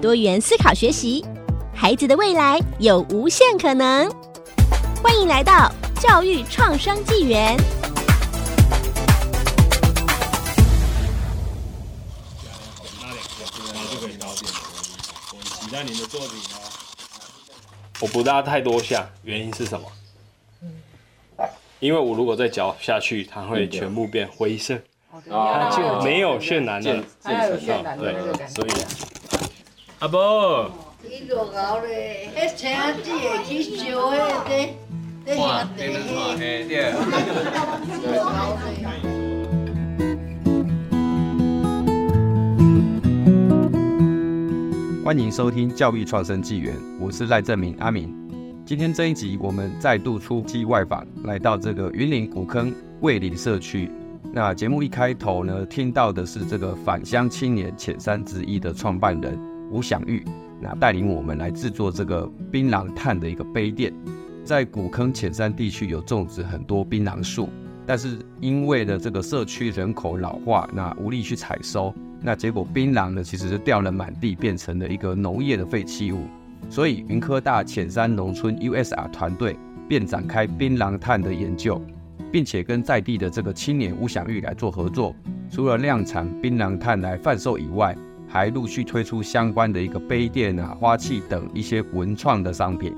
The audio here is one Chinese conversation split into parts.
多元思考学习，孩子的未来有无限可能。欢迎来到教育创伤纪元。那两个，然后就可以高点。我期待您的作品哦。我不大太多下，原因是什么？因为我如果再搅下去，它会全部变灰色，它，就没有渲染的渲染的对那个感觉。所以阿伯，伊落后咧，迄青子会去烧迄个，这兄弟迄落后咧。欢迎收听教育创生纪元，我是赖正明阿明。今天这一集，我们再度出击外访，来到这个云林古坑卫林社区。那节目一开头呢，听到的是这个返乡青年浅山之一的创办人吴享玉，那带领我们来制作这个槟榔炭的一个杯垫。在古坑浅山地区有种植很多槟榔树，但是因为呢这个社区人口老化，那无力去采收。那结果槟榔呢，其实是掉了满地，变成了一个农业的废弃物。所以云科大浅山农村 USR 团队便展开槟榔炭的研究，并且跟在地的这个青年吴享玉来做合作。除了量产槟榔炭来贩售以外，还陆续推出相关的一个杯垫啊、花器等一些文创的商品。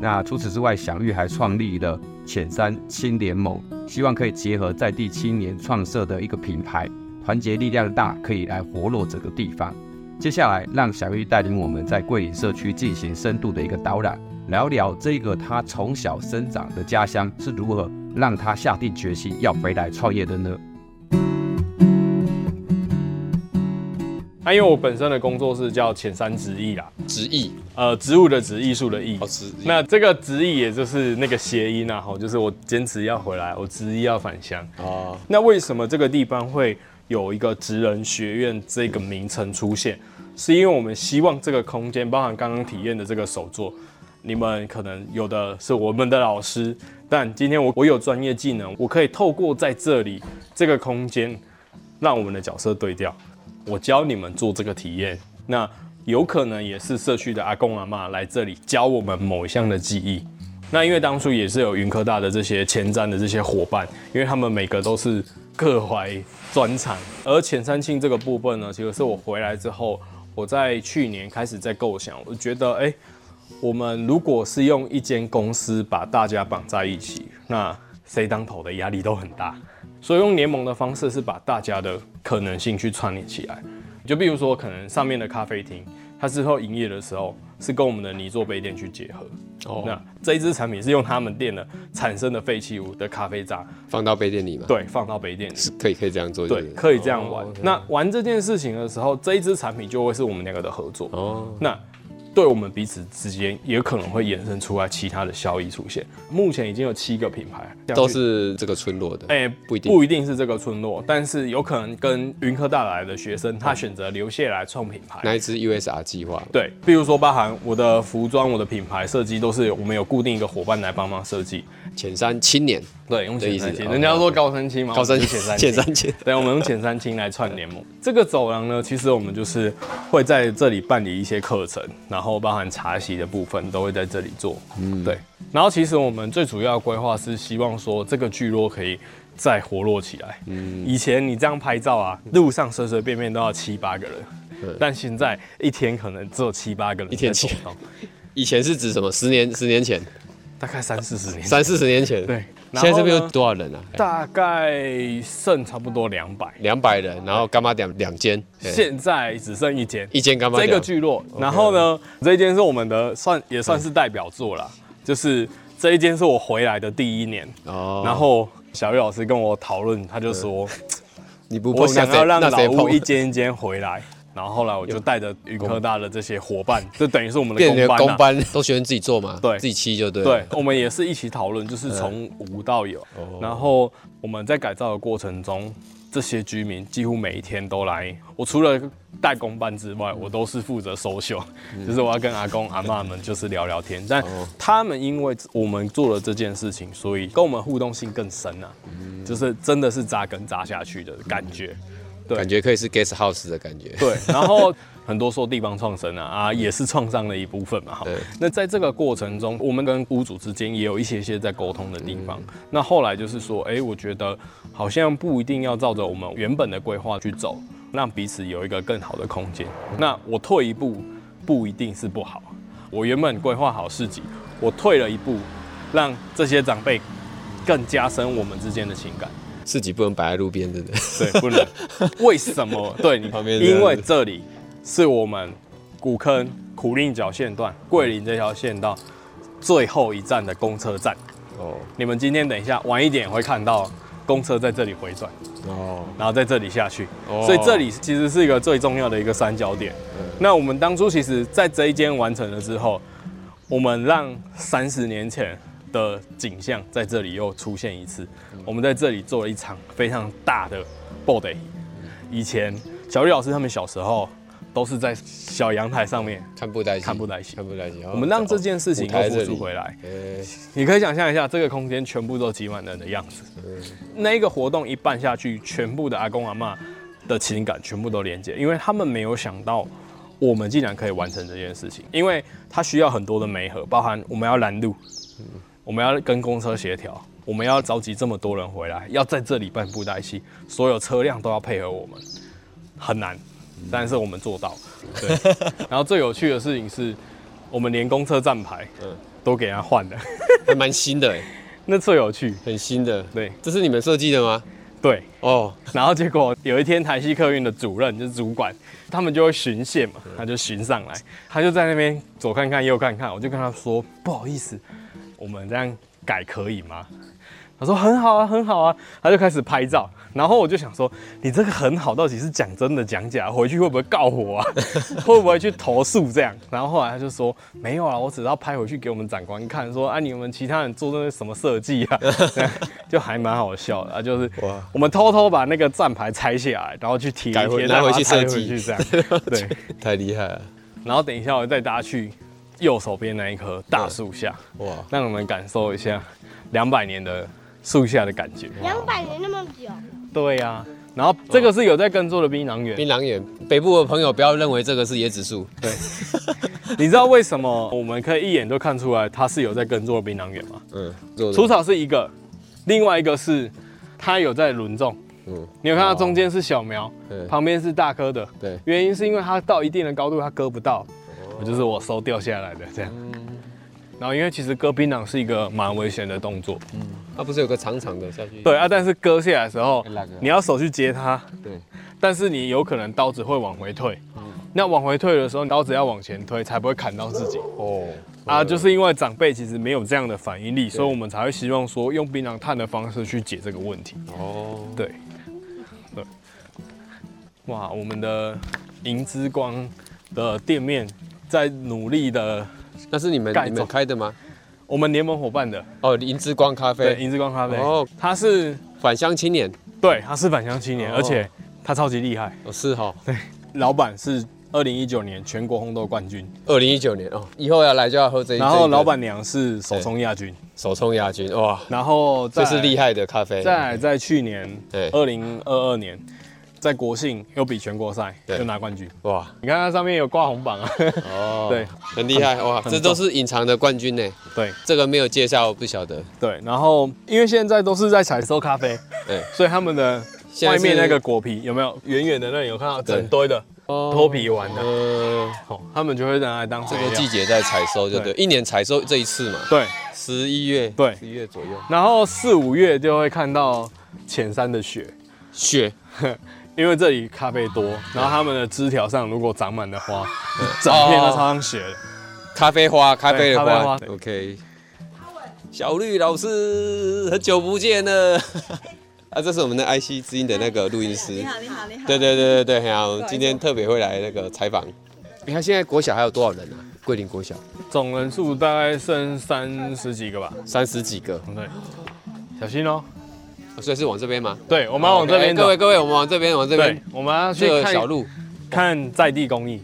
那除此之外，享玉还创立了浅山青联盟，希望可以结合在地青年创设的一个品牌。团结力量大，可以来活络整个地方。接下来，让小玉带领我们在桂林社区进行深度的一个导览，聊聊这个他从小生长的家乡是如何让他下定决心要回来创业的呢？那、啊、因为我本身的工作是叫浅山直艺啦，直艺呃，植物的植，艺术的艺。哦，直那这个直艺也就是那个谐音啊，吼，就是我坚持要回来，我执意要返乡。哦，那为什么这个地方会有一个职人学院这个名称出现？是因为我们希望这个空间，包含刚刚体验的这个手作，你们可能有的是我们的老师，但今天我我有专业技能，我可以透过在这里这个空间，让我们的角色对调。我教你们做这个体验，那有可能也是社区的阿公阿妈来这里教我们某一项的技艺。那因为当初也是有云科大的这些前瞻的这些伙伴，因为他们每个都是各怀专长。而浅山青这个部分呢，其实是我回来之后，我在去年开始在构想，我觉得哎、我们如果是用一间公司把大家绑在一起，那谁当头的压力都很大。所以用联盟的方式是把大家的可能性去串联起来，就比如说可能上面的咖啡厅，它之后营业的时候是跟我们的泥做杯垫去结合。哦，那这一支产品是用他们店的产生的废弃物的咖啡渣放到杯垫里吗？对，放到杯垫里是可以可以这样做，对，可以这样玩。哦 okay、那玩这件事情的时候，这一支产品就会是我们两个的合作。哦，那。对我们彼此之间也可能会衍生出来其他的效益出现。目前已经有七个品牌，都是这个村落的。哎、欸，不一定，不一定是这个村落，但是有可能跟云科大来的学生，他选择留下来创品牌。那一支 USR 计划？对，比如说包含我的服装、我的品牌设计，都是我们有固定一个伙伴来帮忙设计。前三青年，对，用浅三青，人家说高山青嘛，高山浅三浅三青，对，我们用浅三青来串联盟。这个走廊呢，其实我们就是会在这里办理一些课程，然后包含茶席的部分都会在这里做。嗯，对。然后其实我们最主要的规划是希望说这个聚落可以再活络起来。嗯，以前你这样拍照啊，路上随随便便都要七八个人，但现在一天可能只有七八个人。一天七。以前是指什么？十年十年前。大概三四十年，三四十年前，对。现在这边有多少人啊？大概剩差不多两百，两百人。然后干妈店两间，现在只剩一间，一间柑仔店。这个聚落，然后呢，这一间是我们的算也算是代表作啦，就是这一间是我回来的第一年。哦。然后小玉老师跟我讨论，他就说，你不我想要让老屋一间一间回来。然后后来我就带着云科大的这些伙伴，就等于是我们的变成工班、啊、工班都学生自己做嘛，对，自己漆就对。对，我们也是一起讨论，就是从无到有。然后我们在改造的过程中，这些居民几乎每一天都来。我除了带工班之外，我都是负责收秀，就是我要跟阿公阿妈们就是聊聊天。但他们因为我们做了这件事情，所以跟我们互动性更深啊，就是真的是扎根扎下去的感觉。对，感觉可以是 guest house 的感觉。对，然后 很多说地方创生啊啊，也是创伤的一部分嘛。哈，那在这个过程中，我们跟屋主之间也有一些些在沟通的地方。嗯、那后来就是说，哎、欸，我觉得好像不一定要照着我们原本的规划去走，让彼此有一个更好的空间。那我退一步，不一定是不好。我原本规划好市集，我退了一步，让这些长辈更加深我们之间的情感。自己不能摆在路边，对不对？对，不能。为什么？对你旁边，因为这里是我们古坑苦令角线段桂林这条线道最后一站的公车站。哦。你们今天等一下晚一点会看到公车在这里回转。哦。然后在这里下去。哦。所以这里其实是一个最重要的一个三角点。那我们当初其实在这一间完成了之后，我们让三十年前。的景象在这里又出现一次。我们在这里做了一场非常大的 body。以前小绿老师他们小时候都是在小阳台上面看布袋戏，看布袋戏，看布袋戏。我们让这件事情又复苏回来。你可以想象一下，这个空间全部都挤满人的样子。那一个活动一办下去，全部的阿公阿妈的情感全部都连接，因为他们没有想到我们竟然可以完成这件事情，因为它需要很多的媒合，包含我们要拦路。我们要跟公车协调，我们要召集这么多人回来，要在这里办布袋戏，所有车辆都要配合我们，很难，但是我们做到。对，然后最有趣的事情是，我们连公车站牌，都给他换了，还蛮新的哎，那最有趣，很新的。对，这是你们设计的吗？对，哦。然后结果有一天台西客运的主任就是主管，他们就会巡线嘛，他就巡上来，他就在那边左看看右看看，我就跟他说不好意思。我们这样改可以吗？他说很好啊，很好啊。他就开始拍照，然后我就想说，你这个很好，到底是讲真的讲假？回去会不会告我啊？会不会去投诉这样？然后后来他就说没有啊，我只要拍回去给我们长官看，说啊，你们其他人做的什么设计啊？就还蛮好笑的啊，就是我们偷偷把那个站牌拆下来，然后去贴一贴，拿回去设计，这样对，太厉害了。然后等一下我带大家去。右手边那一棵大树下，哇，让我们感受一下两百年的树下的感觉。两百年那么久？对呀、啊。然后这个是有在耕作的槟榔园。槟榔园，北部的朋友不要认为这个是椰子树。对。你知道为什么我们可以一眼就看出来它是有在耕作的槟榔园吗？嗯。除草是一个，另外一个是它有在轮种。嗯。你有看到中间是小苗，哦、旁边是大棵的。对。原因是因为它到一定的高度它割不到。就是我收掉下来的这样，然后因为其实割槟榔是一个蛮危险的动作，嗯，它不是有个长长的下去？对啊，但是割下来的时候，你要手去接它，对，但是你有可能刀子会往回退，嗯那往回退的时候，刀子要往前推才不会砍到自己。哦，啊，就是因为长辈其实没有这样的反应力，所以我们才会希望说用槟榔炭的方式去解这个问题。哦，对，对，哇，我们的银之光的店面。在努力的，那是你们你们开的吗？我们联盟伙伴的。哦，银之光咖啡，对，银之光咖啡。哦，他是返乡青年，对，他是返乡青年，而且他超级厉害，哦，是哈，对，老板是二零一九年全国烘豆冠军，二零一九年哦，以后要来就要喝这一，然后老板娘是手冲亚军，手冲亚军哇，然后这是厉害的咖啡，在在去年对。二零二二年。在国信又比全国赛又拿冠军哇！你看它上面有挂红榜啊，哦，对，很厉害哇！这都是隐藏的冠军呢。对，这个没有介绍，不晓得。对，然后因为现在都是在采收咖啡，对，所以他们的外面那个果皮有没有远远的那里有看到整堆的脱皮完的？他们就会拿来当这个季节在采收，就对，一年采收这一次嘛。对，十一月，对，十一月左右。然后四五月就会看到浅山的雪，雪。因为这里咖啡多，然后他们的枝条上如果长满了花，整片都超像雪的。咖啡花，咖啡的花。OK。小绿老师，很久不见了。啊，这是我们的 IC 之音的那个录音师。你好，你好，你好。对对对对对，好，今天特别会来那个采访。你看现在国小还有多少人啊？桂林国小总人数大概剩三十几个吧，三十几个。对，小心哦。所以是往这边吗？对，我们要往这边。各位各位，我们往这边，往这边。我们要去看小路，看在地工艺。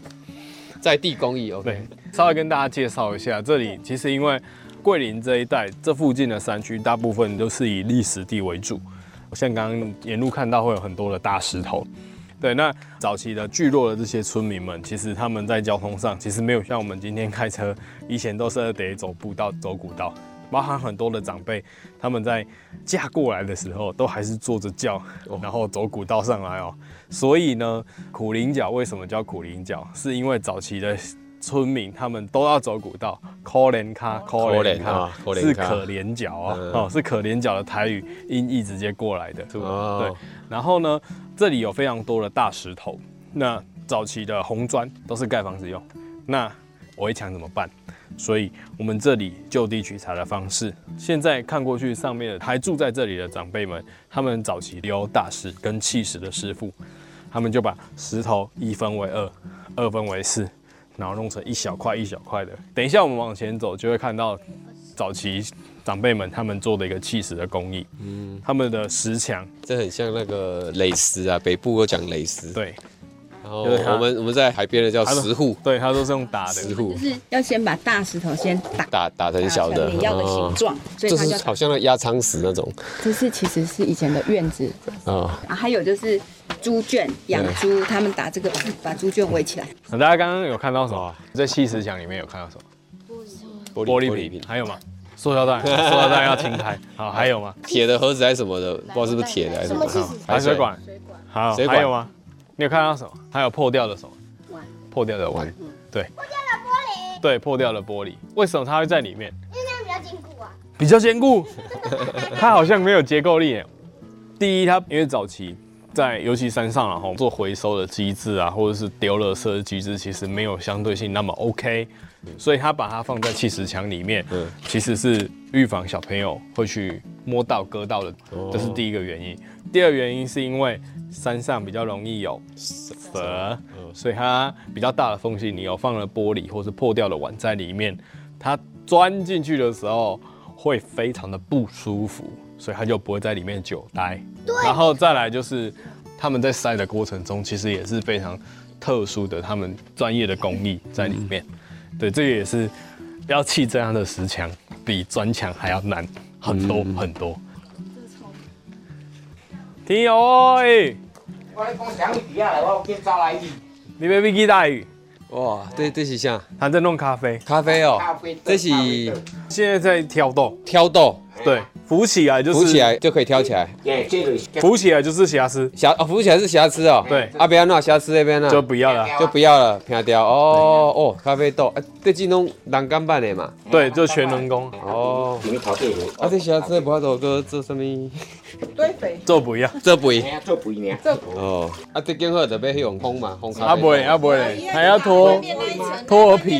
在地工艺，OK。对，稍微跟大家介绍一下，这里其实因为桂林这一带，这附近的山区大部分都是以礫石地为主。像刚刚沿路看到会有很多的大石头。对，那早期的聚落的这些村民们，其实他们在交通上其实没有像我们今天开车，以前都是得走步道、走古道。包含很多的长辈，他们在嫁过来的时候，都还是坐着轿，然后走古道上来哦。所以呢，苦苓脚为什么叫苦苓角？是因为早期的村民他们都要走古道，可怜卡，可怜卡，是可怜角哦，哦，是可怜角的台语音译直接过来的。对，然后呢，这里有非常多的大石头，那早期的红砖都是盖房子用，那围墙怎么办？所以，我们这里就地取材的方式，现在看过去，上面还住在这里的长辈们，他们早期有大石跟砌石的师傅，他们就把石头一分为二，二分为四，然后弄成一小块一小块的。等一下我们往前走，就会看到早期长辈们他们做的一个砌石的工艺。嗯，他们的石墙，这很像那个蕾丝啊，北部有讲蕾丝。对。然后我们我们在海边的叫石户，对，它都是用打的石户，就是要先把大石头先打打打成小的你要的形状，所以它就好像那压舱石那种。这是其实是以前的院子啊，还有就是猪圈养猪，他们打这个把猪圈围起来。大家刚刚有看到什么？在砌石墙里面有看到什么？玻璃玻璃瓶，还有吗？塑料袋，塑料袋要清开。好，还有吗？铁的盒子还是什么的？不知道是不是铁的还是什么？排水管，好，还有吗？你有看到什么？还有破掉的什么？碗，破掉的碗，对。破掉的玻璃。对，破掉的玻璃。为什么它会在里面？因为这样比较坚固啊。比较坚固。它好像没有结构力。第一，它因为早期在尤其山上然后做回收的机制啊，或者是丢垃圾的机制，其实没有相对性那么 OK，所以他把它放在砌石墙里面，嗯，其实是预防小朋友会去摸到、割到的，这是第一个原因。第二原因是因为山上比较容易有蛇，所以它比较大的缝隙，你有放了玻璃或是破掉的碗在里面，它钻进去的时候会非常的不舒服，所以它就不会在里面久待。对。然后再来就是他们在塞的过程中，其实也是非常特殊的，他们专业的工艺在里面。对，这个也是要砌这样的石墙，比砖墙还要难很多很多。天佑，我来讲香芋底下来，我给找来的。你要飞机大雨？哇，这这是啥？他在弄咖啡。咖啡哦。这是现在在挑豆。挑豆。对，浮起来就是。浮起来就可以挑起来。对，这个浮起来就是瑕疵。瑕哦，浮起来是瑕疵哦。对。啊，不要那瑕疵那边呢？就不要了，就不要了，平掉。哦哦，咖啡豆，啊，这是弄人工办的嘛？对，就全人工。哦。啊，这瑕疵不要做个做什么？堆肥。做肥啊？做肥。做肥呢？哦。啊，这更好就要用烘嘛，烘咖啡。啊不会啊不会，还要脱脱皮，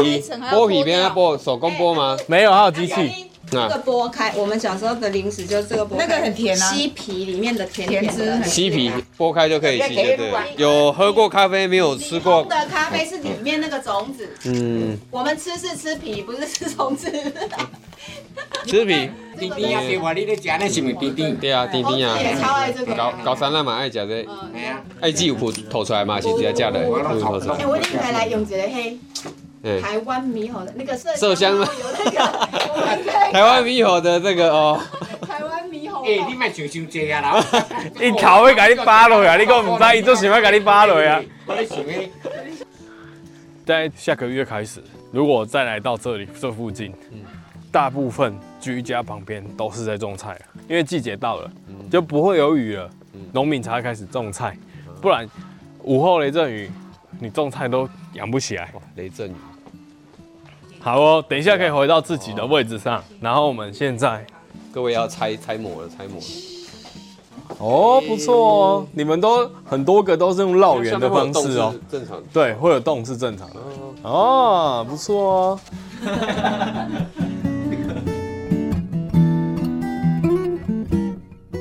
剥皮边要剥手工剥吗？没有，还有机器。这个剥开，我们小时候的零食就是这个剥开，那个很甜啊，西皮里面的甜甜汁，西皮剥开就可以吸，对对。有喝过咖啡没有吃过？的咖啡是里面那个种子，嗯，我们吃是吃皮，不是吃种子。吃皮。甜甜啊，对，我你咧食那是咪甜甜？对啊，甜甜啊。超爱这个。高高山那嘛爱食这，哎呀，爱鸡有脯吐出来嘛是直接食的。哎，我今天来用一个黑。台湾猕猴的那个麝香吗？台湾猕猴的这个哦。台湾猕猴。哎，你莫想伤济啊啦！伊头要甲你扒落啊，你讲唔知，伊做想要甲你扒落啊。在下个月开始，如果再来到这里这附近，大部分居家旁边都是在种菜，因为季节到了，就不会有雨了，农民才会开始种菜，不然午后雷阵雨，你种菜都养不起来。雷阵雨。好哦，等一下可以回到自己的位置上，然后我们现在，各位要拆拆模了，拆模。哦，不错哦，你们都很多个都是用绕圆的方式哦，正常。对，会有洞是正常的。哦，不错哦。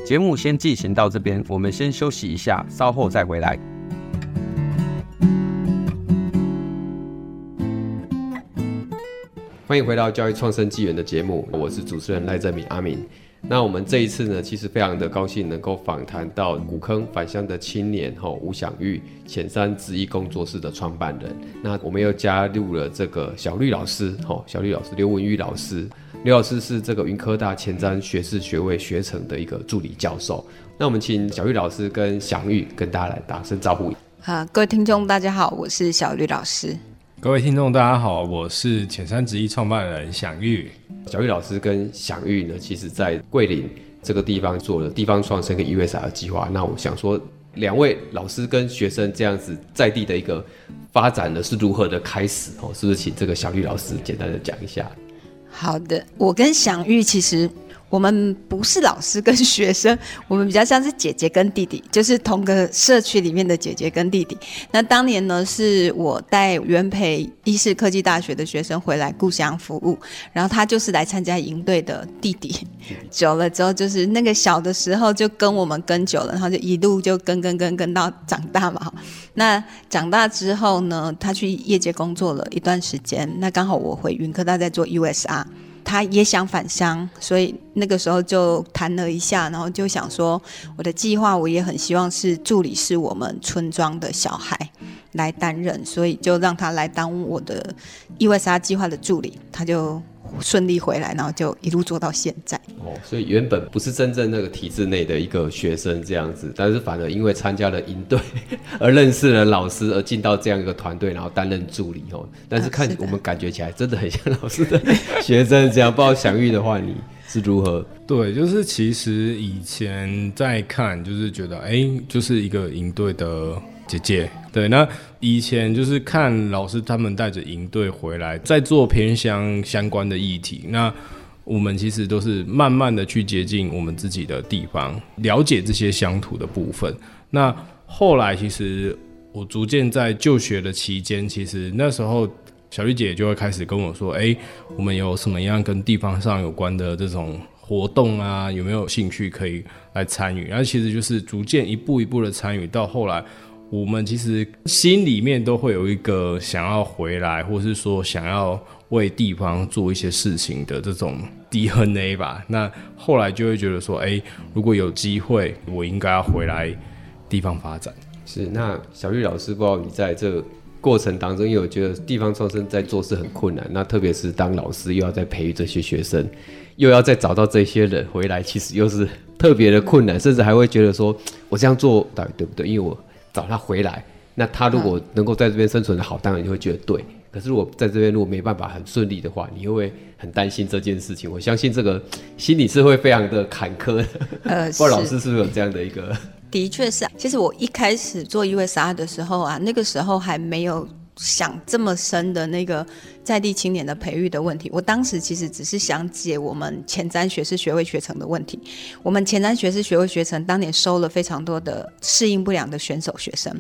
节目先进行到这边，我们先休息一下，稍后再回来。欢迎回到教育创生纪元的节目，我是主持人赖正明阿明。那我们这一次呢，其实非常的高兴能够访谈到古坑返乡的青年吼吴享玉，浅山直艺工作室的创办人。那我们又加入了这个小绿老师吼，小绿老师刘文玉老师，刘老师是这个云科大前瞻学士学位学程的一个助理教授。那我们请小绿老师跟享玉跟大家来打声招呼。好，各位听众大家好，我是小绿老师。各位听众，大家好，我是浅山直一创办人享玉。小玉老师跟享玉呢，其实在桂林这个地方做了地方创生跟 USR 计划。那我想说，两位老师跟学生这样子在地的一个发展呢，是如何的开始？哦，是不是请这个小玉老师简单的讲一下？好的，我跟享玉其实。我们不是老师跟学生，我们比较像是姐姐跟弟弟，就是同个社区里面的姐姐跟弟弟。那当年呢，是我带元培医事科技大学的学生回来故乡服务，然后他就是来参加营队的弟弟。久了之后，就是那个小的时候就跟我们跟久了，然后就一路就跟跟跟跟到长大嘛。那长大之后呢，他去业界工作了一段时间，那刚好我回云科大在做 USR。他也想返乡，所以那个时候就谈了一下，然后就想说，我的计划我也很希望是助理是我们村庄的小孩来担任，所以就让他来当我的 USR 计划的助理，他就。顺利回来，然后就一路做到现在。哦，所以原本不是真正那个体制内的一个学生这样子，但是反而因为参加了营队而认识了老师，而进到这样一个团队，然后担任助理哦。但是看我们感觉起来真的很像老师的学生这样。不知道享育的话，你是如何？对，就是其实以前在看，就是觉得哎，就是一个营队的。姐姐，对，那以前就是看老师他们带着营队回来，在做偏乡相关的议题。那我们其实都是慢慢的去接近我们自己的地方，了解这些乡土的部分。那后来其实我逐渐在就学的期间，其实那时候小绿姐就会开始跟我说：“哎，我们有什么样跟地方上有关的这种活动啊？有没有兴趣可以来参与？”然后其实就是逐渐一步一步的参与，到后来。我们其实心里面都会有一个想要回来，或是说想要为地方做一些事情的这种 DNA 吧。那后来就会觉得说，哎，如果有机会，我应该要回来地方发展。是，那小绿老师，不知道你在这个过程当中，因为我觉得地方创生在做事很困难，那特别是当老师又要再培育这些学生，又要再找到这些人回来，其实又是特别的困难，甚至还会觉得说，我这样做到底对不对？因为我找他回来，那他如果能够在这边生存的好，当然你会觉得对。可是如果在这边如果没办法很顺利的话，你会不会很担心这件事情？我相信这个心里是会非常的坎坷的。呃，不知道老师是不是有这样的一个？的确是啊。其实我一开始做 USR 的时候啊，那个时候还没有。想这么深的那个在地青年的培育的问题，我当时其实只是想解我们前瞻学士学位学程的问题。我们前瞻学士学位学程当年收了非常多的适应不良的选手学生，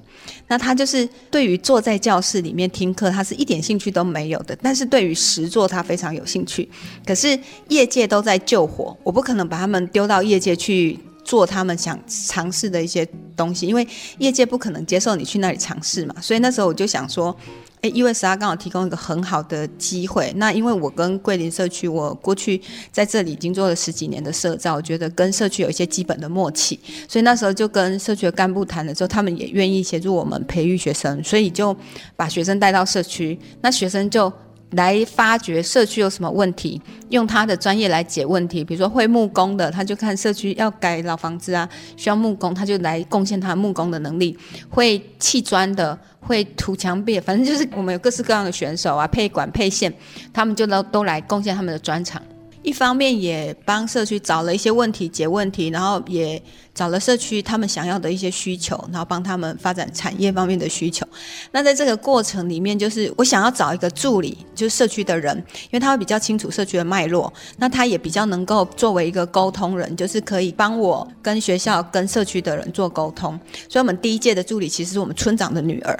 那他就是对于坐在教室里面听课，他是一点兴趣都没有的。但是对于实作，他非常有兴趣。可是业界都在救火，我不可能把他们丢到业界去。做他们想尝试的一些东西，因为业界不可能接受你去那里尝试嘛，所以那时候我就想说，诶，USR 刚好提供一个很好的机会。那因为我跟桂林社区，我过去在这里已经做了十几年的社造，我觉得跟社区有一些基本的默契，所以那时候就跟社区的干部谈了之后，他们也愿意协助我们培育学生，所以就把学生带到社区，那学生就。来发掘社区有什么问题，用他的专业来解问题。比如说会木工的，他就看社区要改老房子啊，需要木工，他就来贡献他木工的能力。会砌砖的，会涂墙壁，反正就是我们有各式各样的选手啊，配管配线，他们就都都来贡献他们的专长。一方面也帮社区找了一些问题解问题，然后也找了社区他们想要的一些需求，然后帮他们发展产业方面的需求。那在这个过程里面，就是我想要找一个助理，就是社区的人，因为他会比较清楚社区的脉络，那他也比较能够作为一个沟通人，就是可以帮我跟学校、跟社区的人做沟通。所以，我们第一届的助理其实是我们村长的女儿。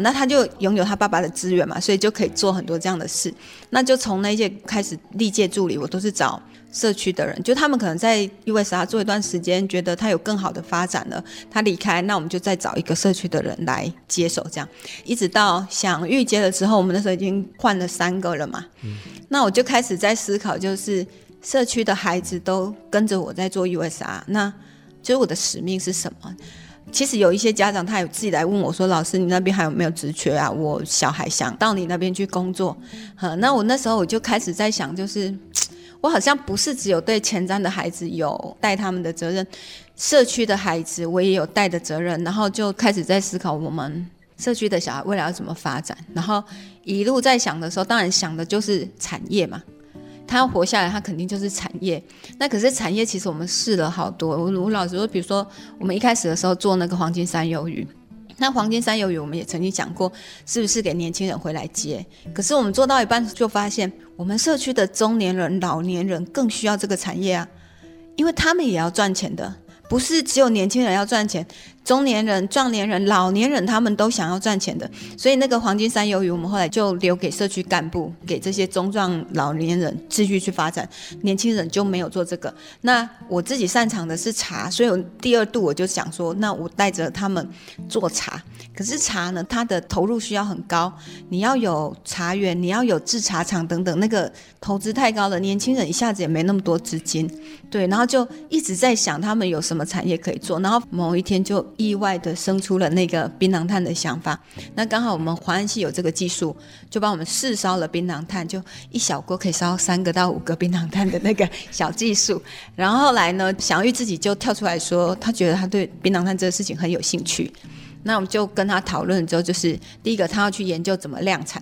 那他就拥有他爸爸的资源嘛，所以就可以做很多这样的事。那就从那一届开始，历届助理我都是找社区的人，就他们可能在 USR 做一段时间，觉得他有更好的发展了，他离开，那我们就再找一个社区的人来接手，这样一直到想预接的时候，我们那时候已经换了三个了嘛。嗯。那我就开始在思考，就是社区的孩子都跟着我在做 USR，那就是我的使命是什么？其实有一些家长，他有自己来问我说：“老师，你那边还有没有职缺啊？我小孩想到你那边去工作。”那我那时候我就开始在想，就是 我好像不是只有对前瞻的孩子有带他们的责任，社区的孩子我也有带的责任。然后就开始在思考我们社区的小孩未来要怎么发展。然后一路在想的时候，当然想的就是产业嘛。他要活下来，他肯定就是产业。那可是产业，其实我们试了好多。我我老实说，比如说我们一开始的时候做那个黄金山鱿鱼，那黄金山鱿鱼我们也曾经讲过，是不是给年轻人回来接？可是我们做到一半就发现，我们社区的中年人、老年人更需要这个产业啊，因为他们也要赚钱的。不是只有年轻人要赚钱，中年人、壮年人、老年人他们都想要赚钱的。所以那个黄金山鱿鱼，我们后来就留给社区干部，给这些中壮老年人继续去发展。年轻人就没有做这个。那我自己擅长的是茶，所以我第二度我就想说，那我带着他们做茶。可是茶呢，它的投入需要很高，你要有茶园，你要有制茶厂等等，那个投资太高了，年轻人一下子也没那么多资金。对，然后就一直在想他们有。什么产业可以做？然后某一天就意外的生出了那个槟榔炭的想法。那刚好我们华安系有这个技术，就帮我们试烧了槟榔炭，就一小锅可以烧三个到五个槟榔炭的那个小技术。然后后来呢，享諭自己就跳出来说，他觉得他对槟榔炭这个事情很有兴趣。那我们就跟他讨论之后，就是第一个他要去研究怎么量产，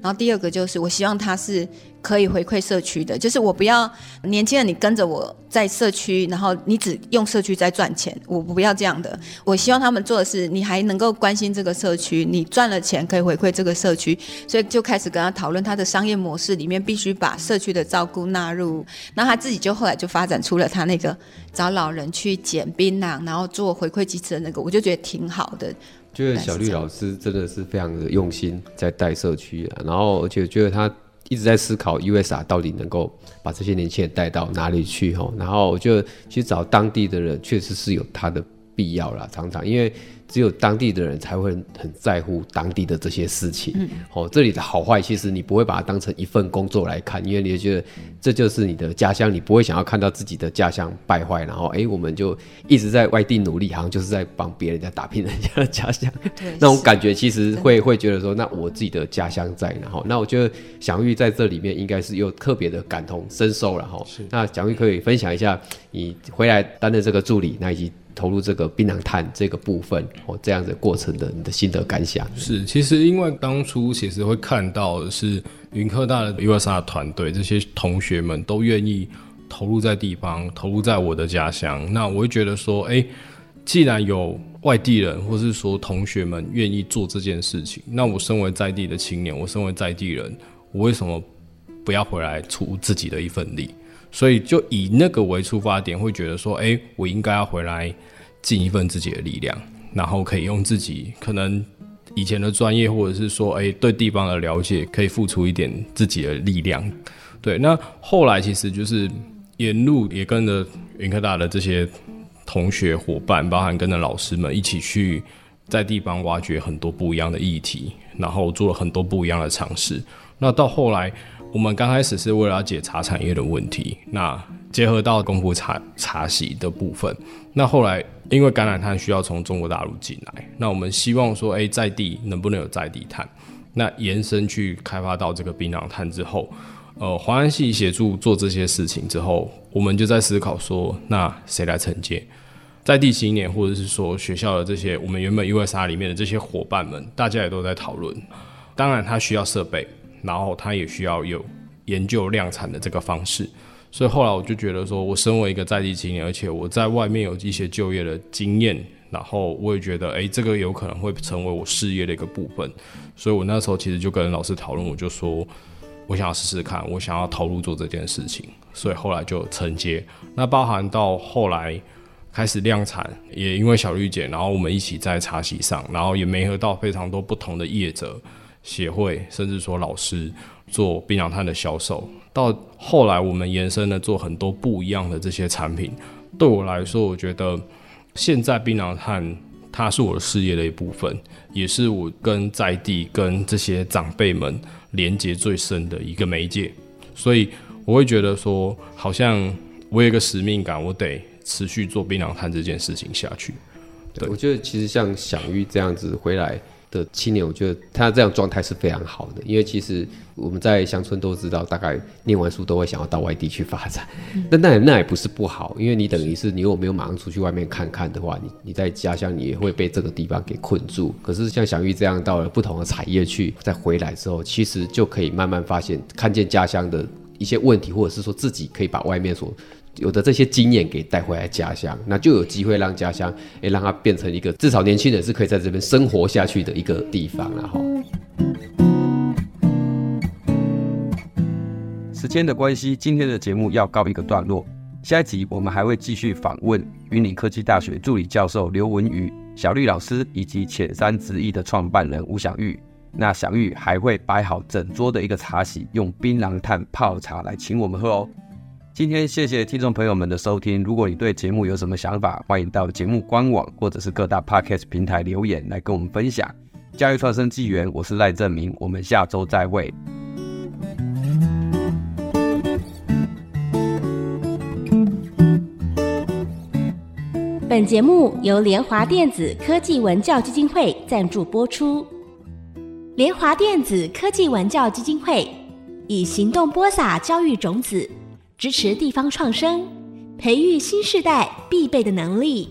然后第二个就是我希望他是。可以回馈社区的，就是我不要年轻人，你跟着我在社区，然后你只用社区在赚钱，我不要这样的。我希望他们做的是，你还能够关心这个社区，你赚了钱可以回馈这个社区，所以就开始跟他讨论他的商业模式里面必须把社区的照顾纳入。那他自己就后来就发展出了他那个找老人去捡槟榔，然后做回馈机制的那个，我就觉得挺好的。觉得小绿老师真的是非常的用心在带社区啊，然后而且觉得他。一直在思考 USR 到底能够把这些年轻人带到哪里去吼，然后我觉得其实找当地的人确实是有他的必要啦，常常因为。只有当地的人才会很在乎当地的这些事情。嗯，哦，这里的好坏，其实你不会把它当成一份工作来看，因为你觉得这就是你的家乡，你不会想要看到自己的家乡败坏，然后哎，我们就一直在外地努力，好像就是在帮别人家打拼人家的家乡。对，那种感觉其实会会觉得说，那我自己的家乡在，然后那我觉得享諭在这里面应该是有特别的感同身受了哈。是，那享諭可以分享一下你回来担任这个助理，那以及。投入这个槟榔炭这个部分哦，这样的过程的你的心得感想是，其实因为当初其实会看到的是云科大的 USR 团队这些同学们都愿意投入在地方，投入在我的家乡，那我会觉得说，哎，既然有外地人或是说同学们愿意做这件事情，那我身为在地的青年，我身为在地人，我为什么不要回来出自己的一份力？所以就以那个为出发点，会觉得说，哎，我应该要回来尽一份自己的力量，然后可以用自己可能以前的专业，或者是说，哎，对地方的了解，可以付出一点自己的力量。对，那后来其实就是沿路也跟着云科大的这些同学伙伴，包含跟着老师们一起去在地方挖掘很多不一样的议题，然后做了很多不一样的尝试。那到后来。我们刚开始是为了要解茶产业的问题，那结合到功夫茶茶席的部分。那后来因为橄榄炭需要从中国大陆进来，那我们希望说，哎，在地能不能有在地炭？那延伸去开发到这个槟榔炭之后，呃，华安系协助做这些事情之后，我们就在思考说，那谁来承接？在地青年，或者是说学校的这些我们原本 USR 里面的这些伙伴们，大家也都在讨论。当然，它需要设备。然后他也需要有研究量产的这个方式，所以后来我就觉得说，我身为一个在地青年，而且我在外面有一些就业的经验，然后我也觉得，哎，这个有可能会成为我事业的一个部分，所以我那时候其实就跟老师讨论，我就说，我想要试试看，我想要投入做这件事情，所以后来就承接。那包含到后来开始量产，也因为小绿姐，然后我们一起在茶席上，然后也媒合到非常多不同的业者、协会，甚至说老师做槟榔摊的销售。到后来，我们延伸了做很多不一样的这些产品。对我来说，我觉得现在槟榔摊它是我的事业的一部分，也是我跟在地跟这些长辈们连接最深的一个媒介。所以我会觉得说，好像我有一个使命感，我得。持续做槟榔摊这件事情下去，对，我觉得其实像享誉这样子回来的青年，我觉得他这样状态是非常好的。因为其实我们在乡村都知道，大概念完书都会想要到外地去发展，嗯、但那那也不是不好，因为你等于是你如果没有马上出去外面看看的话，你你在家乡你也会被这个地方给困住。可是像小玉这样到了不同的产业去，再回来之后，其实就可以慢慢发现，看见家乡的一些问题，或者是说自己可以把外面所有的这些经验给带回来家乡，那就有机会让家乡，诶，让它变成一个至少年轻人是可以在这边生活下去的一个地方了哈。时间的关系，今天的节目要告一个段落。下一集我们还会继续访问云林科技大学助理教授刘文瑜、小绿老师以及浅山直艺的创办人吴享玉。那享誉还会摆好整桌的一个茶席，用槟榔炭泡茶来请我们喝哦。今天谢谢听众朋友们的收听。如果你对节目有什么想法，欢迎到节目官网或者是各大 Podcast 平台留言来跟我们分享。教育创生纪元，我是赖正明，我们下周再会。本节目由联华电子科技文教基金会赞助播出。联华电子科技文教基金会以行动播撒教育种子。支持地方创生培育新时代必备的能力。